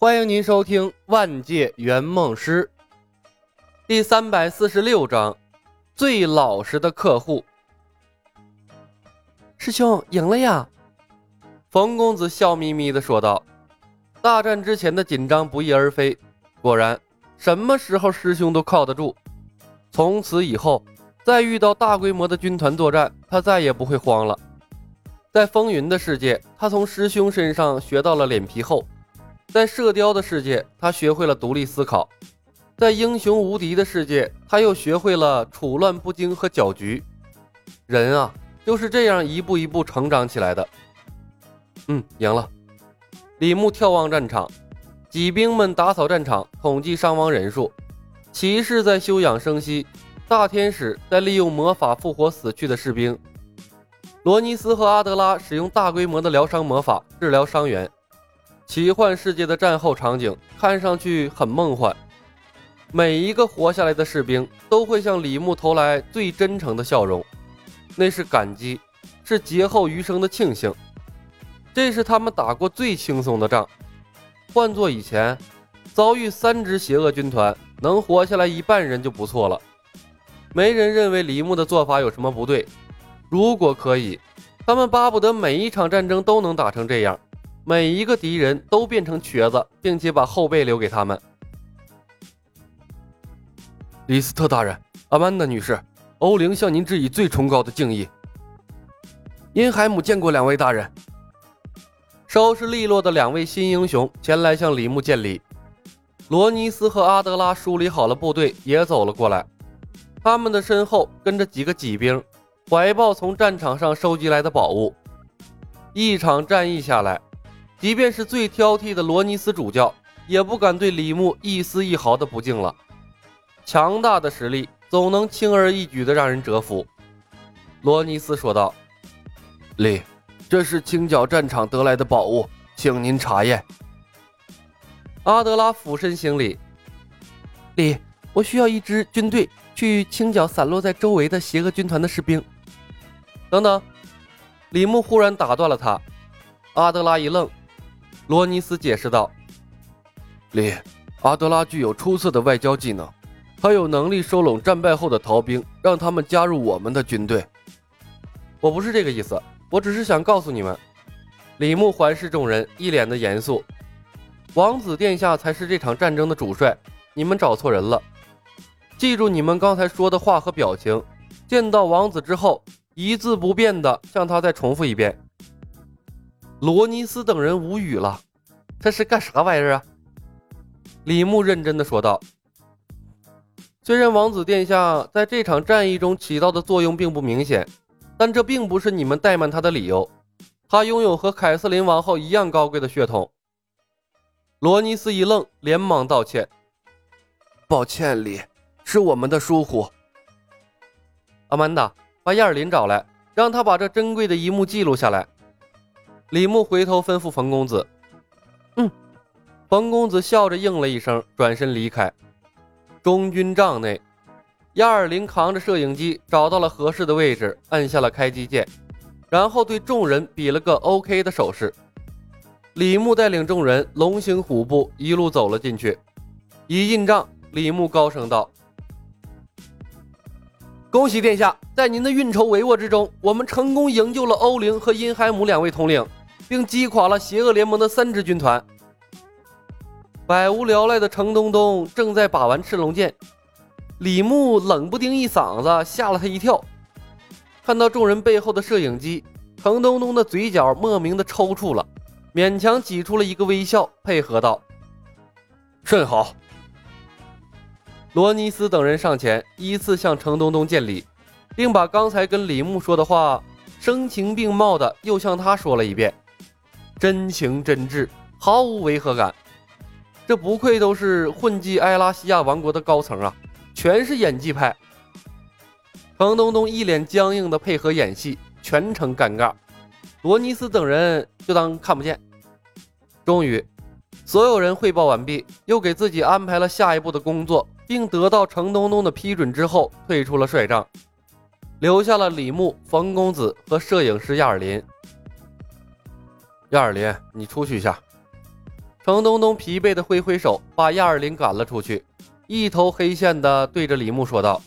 欢迎您收听《万界圆梦师》第三百四十六章：最老实的客户。师兄赢了呀！冯公子笑眯眯的说道。大战之前的紧张不翼而飞，果然，什么时候师兄都靠得住。从此以后，再遇到大规模的军团作战，他再也不会慌了。在风云的世界，他从师兄身上学到了脸皮厚。在射雕的世界，他学会了独立思考；在英雄无敌的世界，他又学会了处乱不惊和搅局。人啊，就是这样一步一步成长起来的。嗯，赢了。李牧眺望战场，骑兵们打扫战场，统计伤亡人数；骑士在休养生息，大天使在利用魔法复活死去的士兵。罗尼斯和阿德拉使用大规模的疗伤魔法治疗伤员。奇幻世界的战后场景看上去很梦幻，每一个活下来的士兵都会向李牧投来最真诚的笑容，那是感激，是劫后余生的庆幸，这是他们打过最轻松的仗。换做以前，遭遇三支邪恶军团，能活下来一半人就不错了。没人认为李牧的做法有什么不对，如果可以，他们巴不得每一场战争都能打成这样。每一个敌人都变成瘸子，并且把后背留给他们。李斯特大人，阿曼达女士，欧灵向您致以最崇高的敬意。因海姆见过两位大人。收拾利落的两位新英雄前来向李牧见礼。罗尼斯和阿德拉梳理好了部队，也走了过来。他们的身后跟着几个骑兵，怀抱从战场上收集来的宝物。一场战役下来。即便是最挑剔的罗尼斯主教，也不敢对李牧一丝一毫的不敬了。强大的实力总能轻而易举的让人折服。罗尼斯说道：“李，这是清剿战场得来的宝物，请您查验。”阿德拉俯身行礼：“李，我需要一支军队去清剿散落在周围的邪恶军团的士兵。”等等，李牧忽然打断了他。阿德拉一愣。罗尼斯解释道：“李，阿德拉具有出色的外交技能，他有能力收拢战败后的逃兵，让他们加入我们的军队。我不是这个意思，我只是想告诉你们。”李牧环视众人，一脸的严肃：“王子殿下才是这场战争的主帅，你们找错人了。记住你们刚才说的话和表情，见到王子之后，一字不变的向他再重复一遍。”罗尼斯等人无语了，这是干啥玩意儿啊？李牧认真的说道：“虽然王子殿下在这场战役中起到的作用并不明显，但这并不是你们怠慢他的理由。他拥有和凯瑟琳王后一样高贵的血统。”罗尼斯一愣，连忙道歉：“抱歉，李，是我们的疏忽。”阿曼达，把亚尔林找来，让他把这珍贵的一幕记录下来。李牧回头吩咐冯公子：“嗯。”冯公子笑着应了一声，转身离开。中军帐内，亚尔林扛着摄影机找到了合适的位置，按下了开机键，然后对众人比了个 OK 的手势。李牧带领众人龙行虎步，一路走了进去。一进帐，李牧高声道：“恭喜殿下，在您的运筹帷幄之中，我们成功营救了欧灵和殷海姆两位统领。”并击垮了邪恶联盟的三支军团。百无聊赖的程东东正在把玩赤龙剑，李牧冷不丁一嗓子吓了他一跳。看到众人背后的摄影机，程东东的嘴角莫名的抽搐了，勉强挤出了一个微笑，配合道：“甚好。”罗尼斯等人上前依次向程东东见礼，并把刚才跟李牧说的话声情并茂的又向他说了一遍。真情真挚，毫无违和感。这不愧都是混迹埃拉西亚王国的高层啊，全是演技派。程东东一脸僵硬的配合演戏，全程尴尬。罗尼斯等人就当看不见。终于，所有人汇报完毕，又给自己安排了下一步的工作，并得到程东东的批准之后，退出了帅帐，留下了李牧、冯公子和摄影师亚尔林。亚尔林，你出去一下。程东东疲惫的挥挥手，把亚尔林赶了出去，一头黑线的对着李牧说道：“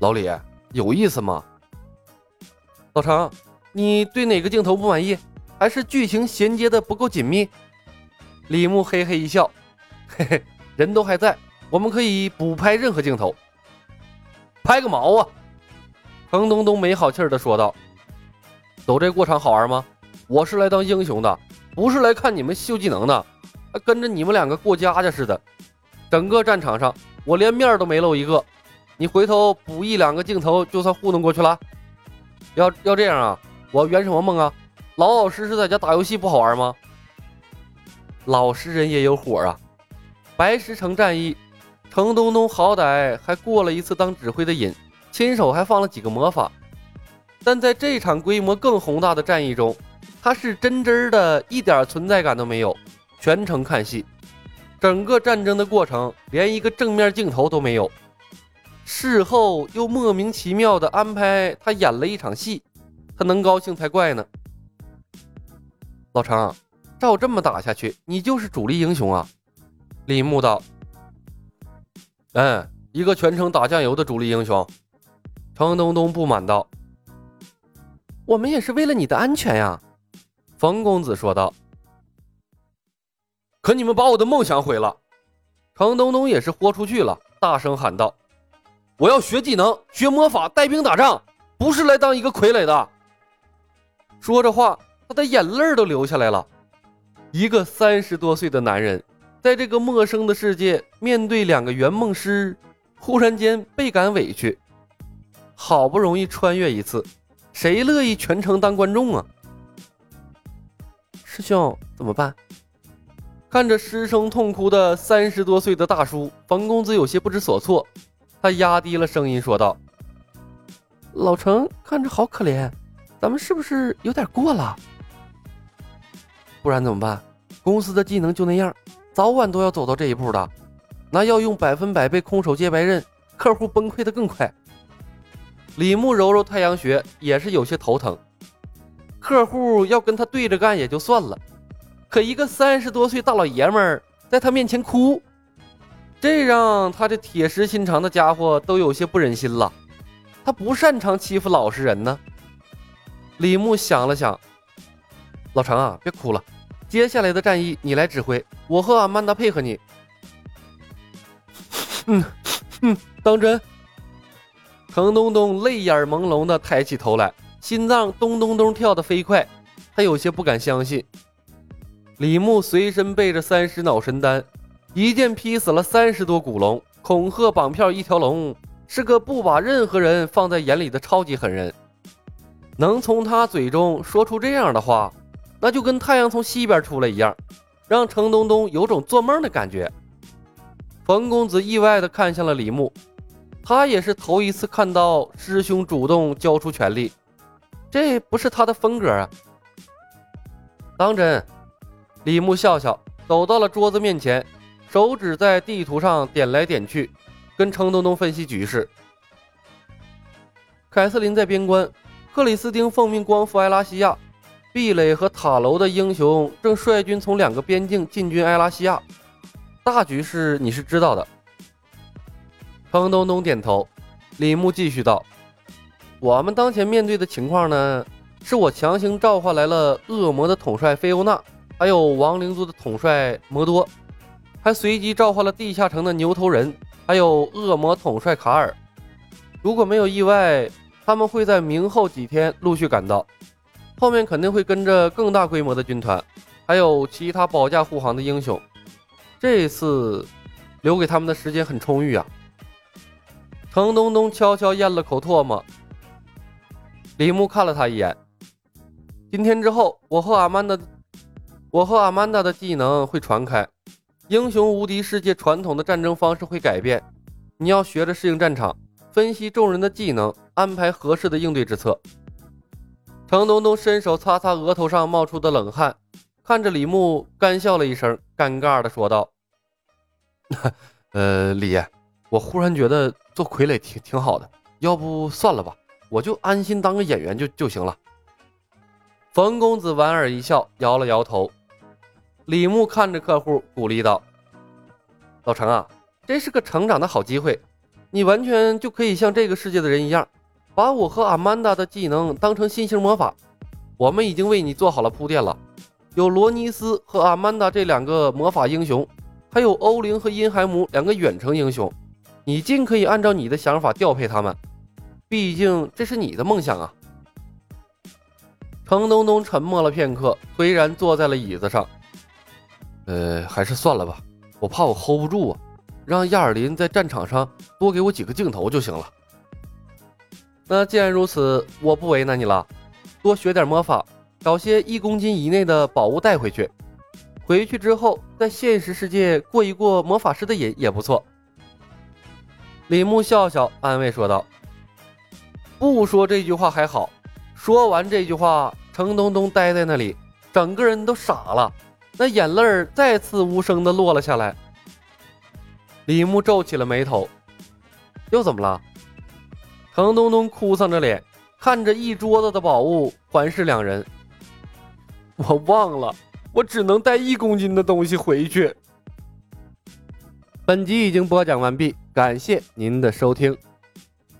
老李，有意思吗？老程，你对哪个镜头不满意？还是剧情衔接的不够紧密？”李牧嘿嘿一笑：“嘿嘿，人都还在，我们可以补拍任何镜头。拍个毛啊！”程东东没好气儿的说道：“走这过场好玩吗？我是来当英雄的，不是来看你们秀技能的。跟着你们两个过家家似的，整个战场上我连面都没露一个。你回头补一两个镜头，就算糊弄过去了。要要这样啊？我圆什么梦啊？老老实实在家打游戏不好玩吗？老实人也有火啊！白石城战役，程东东好歹还过了一次当指挥的瘾。”亲手还放了几个魔法，但在这场规模更宏大的战役中，他是真真的一点存在感都没有，全程看戏，整个战争的过程连一个正面镜头都没有，事后又莫名其妙的安排他演了一场戏，他能高兴才怪呢。老程，照这么打下去，你就是主力英雄啊！李牧道：“嗯，一个全程打酱油的主力英雄。”程东东不满道：“我们也是为了你的安全呀。”冯公子说道。“可你们把我的梦想毁了！”程东东也是豁出去了，大声喊道：“我要学技能，学魔法，带兵打仗，不是来当一个傀儡的。”说着话，他的眼泪都流下来了。一个三十多岁的男人，在这个陌生的世界，面对两个圆梦师，忽然间倍感委屈。好不容易穿越一次，谁乐意全程当观众啊？师兄怎么办？看着失声痛哭的三十多岁的大叔，冯公子有些不知所措。他压低了声音说道：“老程看着好可怜，咱们是不是有点过了？不然怎么办？公司的技能就那样，早晚都要走到这一步的。那要用百分百被空手接白刃，客户崩溃的更快。”李牧揉揉太阳穴，也是有些头疼。客户要跟他对着干也就算了，可一个三十多岁大老爷们儿在他面前哭，这让他这铁石心肠的家伙都有些不忍心了。他不擅长欺负老实人呢。李牧想了想，老程啊，别哭了，接下来的战役你来指挥，我和阿曼达配合你。嗯嗯，当真。程东东泪眼朦胧地抬起头来，心脏咚咚咚跳得飞快，他有些不敢相信。李牧随身背着三十脑神丹，一剑劈死了三十多古龙，恐吓绑票一条龙，是个不把任何人放在眼里的超级狠人。能从他嘴中说出这样的话，那就跟太阳从西边出来一样，让程东东有种做梦的感觉。冯公子意外地看向了李牧。他也是头一次看到师兄主动交出权力，这不是他的风格啊！当真，李牧笑笑，走到了桌子面前，手指在地图上点来点去，跟程东东分析局势。凯瑟琳在边关，克里斯汀奉命光复埃拉西亚，壁垒和塔楼的英雄正率军从两个边境进军埃拉西亚，大局势你是知道的。程东东点头，李牧继续道：“我们当前面对的情况呢，是我强行召唤来了恶魔的统帅菲欧娜，还有亡灵族的统帅摩多，还随机召唤了地下城的牛头人，还有恶魔统帅卡尔。如果没有意外，他们会在明后几天陆续赶到，后面肯定会跟着更大规模的军团，还有其他保驾护航的英雄。这次留给他们的时间很充裕啊。”程东东悄悄咽了口唾沫。李牧看了他一眼。今天之后，我和阿曼达，我和阿曼达的技能会传开，英雄无敌世界传统的战争方式会改变。你要学着适应战场，分析众人的技能，安排合适的应对之策。程东东伸手擦擦额头上冒出的冷汗，看着李牧，干笑了一声，尴尬的说道：“ 呃，李爷。”我忽然觉得做傀儡挺挺好的，要不算了吧，我就安心当个演员就就行了。冯公子莞尔一笑，摇了摇头。李牧看着客户，鼓励道：“老程啊，这是个成长的好机会，你完全就可以像这个世界的人一样，把我和阿曼达的技能当成新型魔法。我们已经为你做好了铺垫了，有罗尼斯和阿曼达这两个魔法英雄，还有欧灵和阴海姆两个远程英雄，你尽可以按照你的想法调配他们。毕竟这是你的梦想啊。”程东东沉默了片刻，颓然坐在了椅子上。呃，还是算了吧，我怕我 hold 不住啊。让亚尔林在战场上多给我几个镜头就行了。那既然如此，我不为难你了。多学点魔法，找些一公斤以内的宝物带回去。回去之后，在现实世界过一过魔法师的瘾也不错。李牧笑笑，安慰说道：“不说这句话还好。”说完这句话，程东东呆在那里，整个人都傻了，那眼泪再次无声的落了下来。李牧皱起了眉头，又怎么了？程东东哭丧着脸，看着一桌子的宝物，环视两人。我忘了，我只能带一公斤的东西回去。本集已经播讲完毕，感谢您的收听，